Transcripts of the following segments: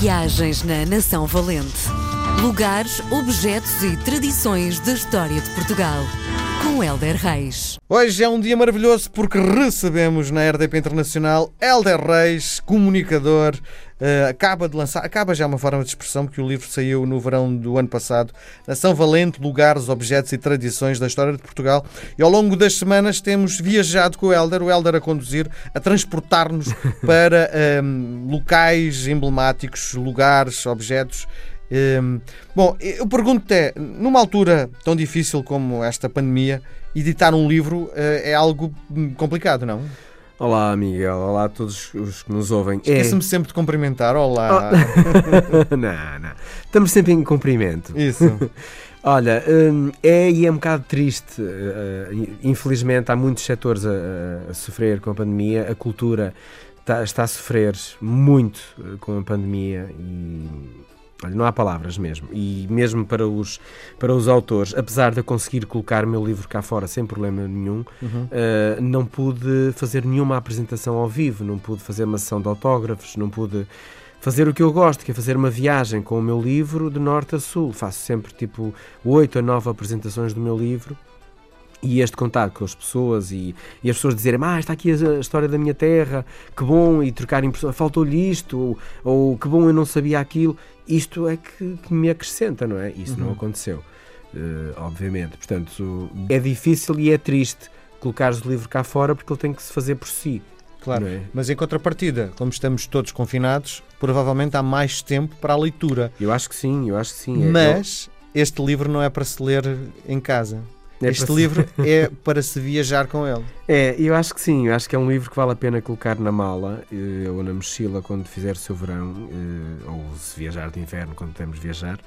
Viagens na Nação Valente. Lugares, objetos e tradições da história de Portugal. Com Helder Reis. Hoje é um dia maravilhoso porque recebemos na RDP Internacional Helder Reis, comunicador. Uh, acaba de lançar, acaba já uma forma de expressão, porque o livro saiu no verão do ano passado. Nação Valente, Lugares, Objetos e Tradições da História de Portugal. E ao longo das semanas temos viajado com o Helder, o Helder a conduzir, a transportar-nos para um, locais emblemáticos, lugares, objetos um, bom, eu pergunto-te, numa altura tão difícil como esta pandemia, editar um livro uh, é algo complicado, não? Olá, Miguel. Olá a todos os que nos ouvem. Esqueça-me é... sempre de cumprimentar. Olá. Oh. não, não. Estamos sempre em cumprimento. Isso. Olha, hum, é e é um bocado triste. Uh, infelizmente, há muitos setores a, a, sofrer com a pandemia. A cultura está, está a sofrer muito com a pandemia e Olha, não há palavras mesmo. E mesmo para os, para os autores, apesar de eu conseguir colocar o meu livro cá fora sem problema nenhum, uhum. uh, não pude fazer nenhuma apresentação ao vivo, não pude fazer uma sessão de autógrafos, não pude fazer o que eu gosto, que é fazer uma viagem com o meu livro de norte a sul. Faço sempre tipo oito a nove apresentações do meu livro e este contato com as pessoas e, e, as pessoas dizerem ah, está aqui a, história da minha terra, que bom, e trocarem faltou-lhe isto, ou, ou, que bom, eu não sabia aquilo, isto é que, que me acrescenta, não é? Isso uhum. não aconteceu, uh, obviamente. Portanto, é difícil e é triste colocares o livro cá fora porque ele tem que se fazer por si. Claro, é? mas em contrapartida, como estamos todos confinados, provavelmente há mais tempo para a leitura. Eu acho que sim, eu acho que sim. É, mas eu... este livro não é para se ler em casa. É este livro é para se viajar com ele. É, eu acho que sim, eu acho que é um livro que vale a pena colocar na mala eh, ou na mochila quando fizer o seu verão, eh, ou se viajar de inverno quando temos viajar,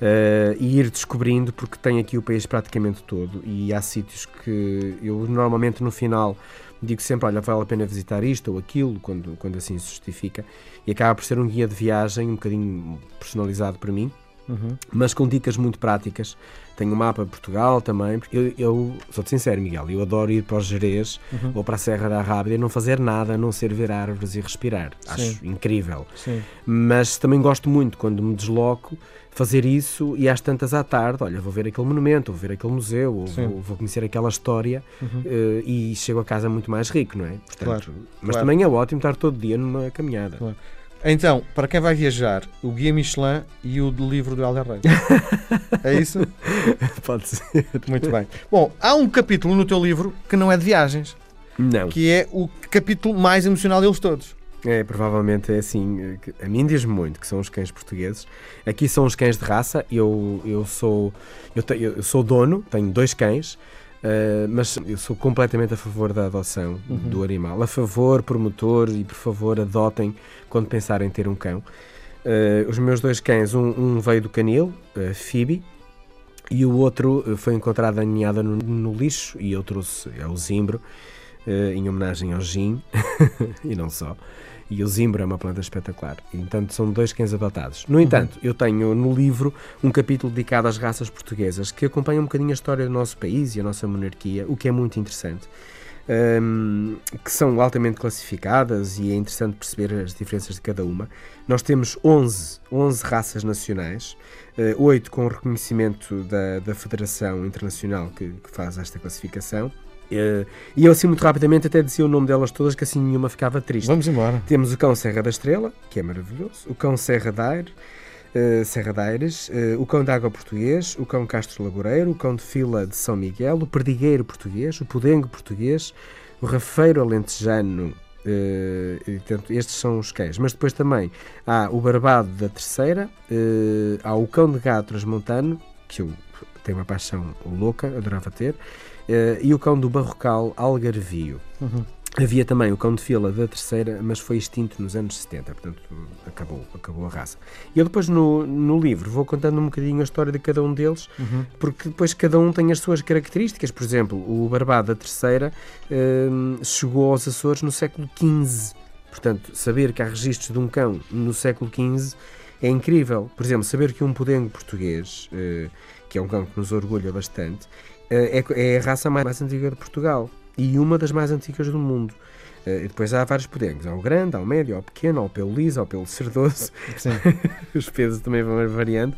eh, e ir descobrindo, porque tem aqui o país praticamente todo e há sítios que eu normalmente no final digo sempre: olha, vale a pena visitar isto ou aquilo, quando, quando assim se justifica, e acaba por ser um guia de viagem um bocadinho personalizado para mim uhum. mas com dicas muito práticas. Tenho um mapa de Portugal também, eu, eu sou-te sincero, Miguel, eu adoro ir para os Jerez uhum. ou para a Serra da Rábida e não fazer nada a não ser ver árvores e respirar. Sim. Acho incrível. Sim. Mas também gosto muito, quando me desloco, fazer isso e às tantas à tarde, olha, vou ver aquele monumento, vou ver aquele museu, ou vou, vou, conhecer aquela história uhum. uh, e chego a casa muito mais rico, não é? Portanto, claro. Mas claro. também é ótimo estar todo dia numa caminhada. Claro. Então, para quem vai viajar, o Guia Michelin e o livro do Helder Reis. é isso? Pode ser. Muito bem. Bom, há um capítulo no teu livro que não é de viagens. Não. Que é o capítulo mais emocional deles todos. É, provavelmente é assim. A mim diz-me muito que são os cães portugueses. Aqui são os cães de raça. Eu, eu, sou, eu, te, eu sou dono, tenho dois cães. Uh, mas eu sou completamente a favor da adoção uhum. do animal. A favor, promotor, e por favor, adotem quando pensarem em ter um cão. Uh, os meus dois cães, um, um veio do canil, uh, Phoebe, e o outro foi encontrado aninhada no, no, lixo, e eu trouxe, é o Zimbro, em homenagem ao Gin, e não só. E o zimbro é uma planta espetacular. E, portanto, são dois cães adotados. No entanto, uhum. eu tenho no livro um capítulo dedicado às raças portuguesas que acompanha um bocadinho a história do nosso país e a nossa monarquia, o que é muito interessante. Um, que são altamente classificadas e é interessante perceber as diferenças de cada uma. Nós temos 11, 11 raças nacionais, uh, 8 com reconhecimento da, da Federação Internacional que, que faz esta classificação Uh, e eu assim muito rapidamente até dizia o nome delas todas que assim nenhuma ficava triste. Vamos embora. Temos o cão Serra da Estrela, que é maravilhoso, o cão Serra da Aire, uh, Serra da Aires, uh, o cão de água português, o cão Castro Laboreiro, o cão de fila de São Miguel, o perdigueiro português, o pudengo português, o rafeiro alentejano, Uh, portanto, estes são os cães. Mas depois também há o barbado da terceira, uh, há o cão de gato transmontano, que eu tenho uma paixão louca, adorava ter, e o cão do Barrocal Algarvio. Uhum. Havia também o cão de fila da terceira, mas foi extinto nos anos 70, portanto acabou, acabou a raça. E eu depois no, no livro vou contando um bocadinho a história de cada um deles, uhum. porque depois cada um tem as suas características. Por exemplo, o Barbado da terceira uh, chegou aos Açores no século XV. Portanto, saber que há registros de um cão no século XV é incrível. Por exemplo, saber que um pudengo português, uh, que é um cão que nos orgulha bastante, é, é a raça mais, mais antiga de Portugal e uma das mais antigas do mundo. Eh, e depois há vários podengos. Há o grande, há o médio, há o pequeno, há o pelo liso, há o pelo cerdoso. Os pesos também vão variando.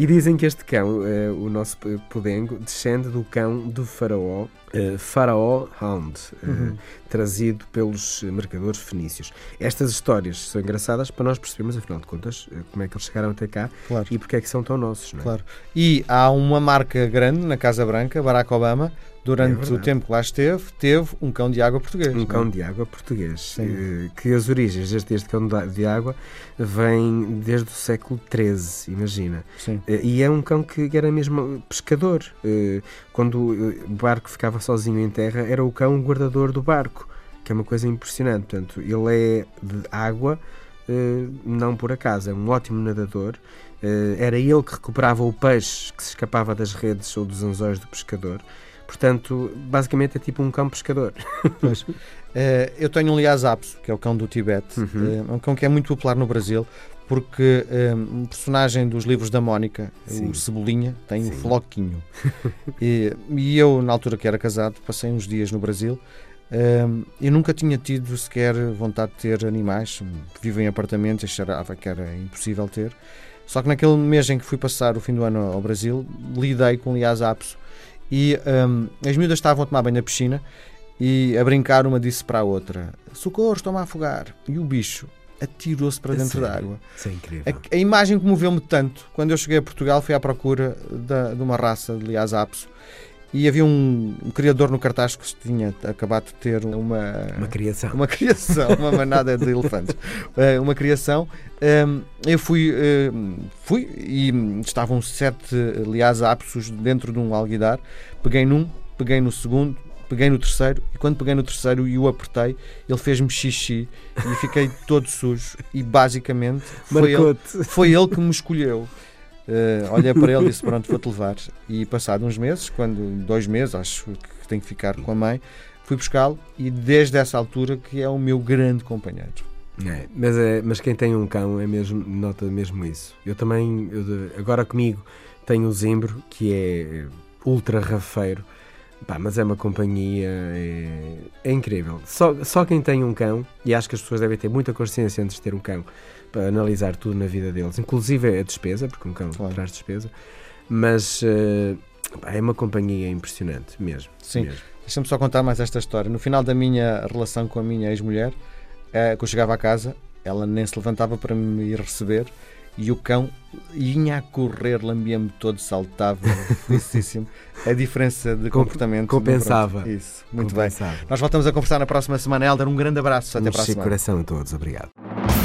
E dizem que este cão, eh, o nosso podengo, descende do cão do faraó, eh, Faraó Hound, eh, Uhum. trazido pelos mercadores fenícios. Estas histórias são engraçadas para nós percebermos, afinal de contas, como é que eles chegaram até cá Claro. e porque é que são tão nossos. Não é? Claro. E há uma marca grande na Casa Branca, Barack Obama, durante verdade. o tempo que lá esteve, teve um cão de água português. Um não é? cão de água português, Sim. eh, que as origens deste, deste cão de- água vêm desde o século XIII, imagina. Sim. Eh, E é um cão que era mesmo pescador. Eh, Quando o barco ficava sozinho em terra, era o cão guardador do barco, que é uma coisa impressionante. Portanto, ele é de água, não por acaso, é um ótimo nadador. Eh, Era ele que recuperava o peixe que se escapava das redes ou dos anzóis do pescador. Portanto, basicamente é tipo um cão pescador. Pois. Eh, eu tenho um Lhasa Apso, que é o cão do Tibete. Uhum. Eh, É um cão que é muito popular no Brasil, porque um personagem dos livros da Mónica, Sim. o Cebolinha, tem Sim. o Floquinho. e, e eu, na altura que era casado, passei uns dias no Brasil. eh, eu nunca tinha tido sequer vontade de ter animais. Vivo em apartamentos, achava que era impossível ter. Só que naquele mês em que fui passar o fim do ano ao Brasil, lidei com Lhasa Apso e hum, as miúdas estavam a tomar banho na piscina e a brincar, uma disse para a outra: Socorro, estou-me a afogar. E o bicho atirou-se para dentro da água. Isso é incrível. A, a imagem comoveu-me tanto. Quando eu cheguei a Portugal, fui à procura da- de uma raça de Lhasa Apso e havia um, um criador no cartaz que tinha acabado de ter uma, Uma criação. uma criação, uma manada de elefantes. Eh, uma criação. Ehm, eu fui, eh, fui e estavam sete Lhasa Apsos dentro de um alguidar. Peguei num, peguei no segundo, peguei no terceiro e quando peguei no terceiro e o apertei, ele fez-me xixi e fiquei todo sujo. E basicamente foi ele, foi ele que me escolheu. Eh, olhei para ele e disse: Pronto, vou-te levar. E passado uns meses, quando dois meses, acho que tenho que ficar com a mãe, fui buscá-lo e desde essa altura que é o meu grande companheiro. É, mas, é, mas quem tem um cão é mesmo, nota mesmo isso. Eu também, eu agora comigo, tenho o Zimbro, que é ultra rafeiro, Pá, mas é uma companhia, é, é incrível. Só, só quem tem um cão, e acho que as pessoas devem ter muita consciência antes de ter um cão, para analisar tudo na vida deles, inclusive a despesa, porque um cão Claro. traz despesa, mas pá, é uma companhia impressionante mesmo. Sim. Deixa-me só contar mais esta história. No final da minha relação com a minha ex-mulher, eh, quando eu chegava à casa, ela nem se levantava para me ir receber e o cão vinha a correr, lambia-me todo, saltava, felicíssimo. A diferença de Com- comportamento. compensava. Isso, muito bem. Compensado. Nós voltamos a conversar na próxima semana. Helder, um grande abraço. Até Um para a semana. coração a todos, obrigado.